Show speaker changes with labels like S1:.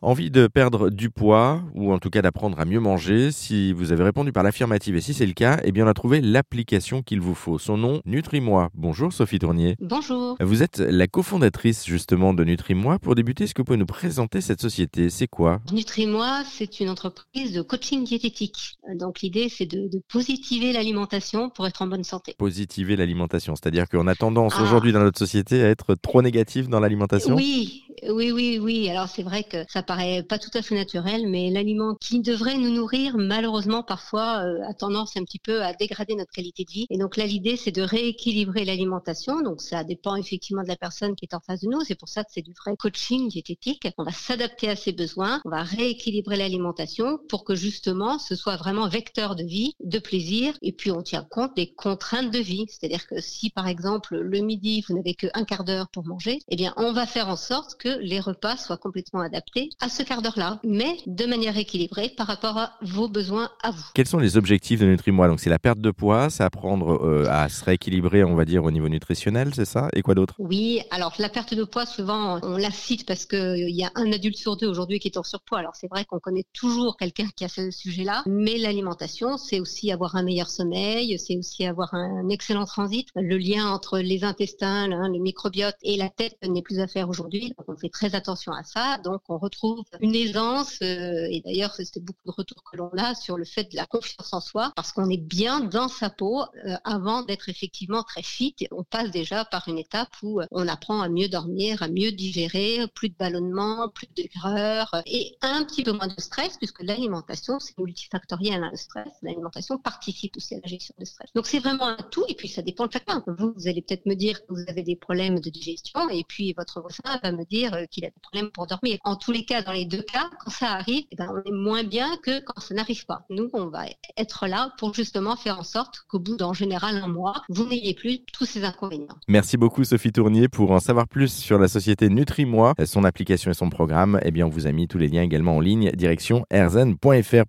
S1: Envie de perdre du poids ou en tout cas d'apprendre à mieux manger Si vous avez répondu par l'affirmative et si c'est le cas, eh bien on a trouvé l'application qu'il vous faut. Son nom, Nutrimoi. Bonjour Sophie Tournier.
S2: Bonjour.
S1: Vous êtes la cofondatrice justement de Nutrimoi. Pour débuter, est-ce que vous pouvez nous présenter cette société? C'est quoi?
S2: Nutrimoi, c'est une entreprise de coaching diététique. Donc l'idée, c'est de, positiver l'alimentation pour être en bonne santé.
S1: Positiver l'alimentation, c'est-à-dire qu'on a tendance ah. aujourd'hui dans notre société à être trop négatif dans l'alimentation?
S2: Oui, oui, oui, oui. Alors c'est vrai que ça paraît pas tout à fait naturel, mais l'aliment qui devrait nous nourrir, malheureusement parfois euh, a tendance un petit peu à dégrader notre qualité de vie. Et donc là, l'idée c'est de rééquilibrer l'alimentation. Donc ça dépend effectivement de la personne qui est en face de nous. C'est pour ça que c'est du vrai coaching diététique. On va s'adapter à ses besoins, on va rééquilibrer l'alimentation pour que justement ce soit vraiment vecteur de vie, de plaisir, et puis on tient compte des contraintes de vie. C'est-à-dire que si par exemple le midi vous n'avez qu'un quart d'heure pour manger, eh bien on va faire en sorte que les repas soient complètement adaptés à ce quart d'heure-là, mais de manière équilibrée par rapport à vos besoins à vous.
S1: Quels sont les objectifs de Nutri-Moi? Donc c'est la perte de poids, c'est apprendre euh, à se rééquilibrer, on va dire, au niveau nutritionnel, c'est ça? Et quoi d'autre?
S2: Oui, alors la perte de poids, souvent on la cite parce qu'il y a un adulte sur deux aujourd'hui qui est en surpoids. Alors c'est vrai qu'on connaît toujours quelqu'un qui a ce sujet-là, mais l'alimentation, c'est aussi avoir un meilleur sommeil, c'est aussi avoir un excellent transit. Le lien entre les intestins, le microbiote et la tête n'est plus à faire aujourd'hui. On fait très attention à ça. Donc on retrouve une aisance, euh, et d'ailleurs c'est beaucoup de retours que l'on a sur le fait de la confiance en soi, parce qu'on est bien dans sa peau euh, avant d'être effectivement très fit. On passe déjà par une étape où euh, on apprend à mieux dormir, à mieux digérer, plus de ballonnement, plus de greur et un petit peu moins de stress, puisque l'alimentation c'est multifactoriel, hein, le stress. L'alimentation participe aussi à la gestion du stress. Donc c'est vraiment un tout, et puis ça dépend de chacun. Vous, allez peut-être me dire que vous avez des problèmes de digestion, et puis votre voisin va me dire qu'il a des problèmes pour dormir. En tous les cas, dans les deux cas, quand ça arrive, eh ben, on est moins bien que quand ça n'arrive pas. Nous, on va être là pour justement faire en sorte qu'au bout d'en général un mois, vous n'ayez plus tous ces inconvénients.
S1: Merci beaucoup Sophie Tournier. Pour en savoir plus sur la société Nutri-moi, son application et son programme, eh bien, on vous a mis tous les liens également en ligne, direction erzen.fr.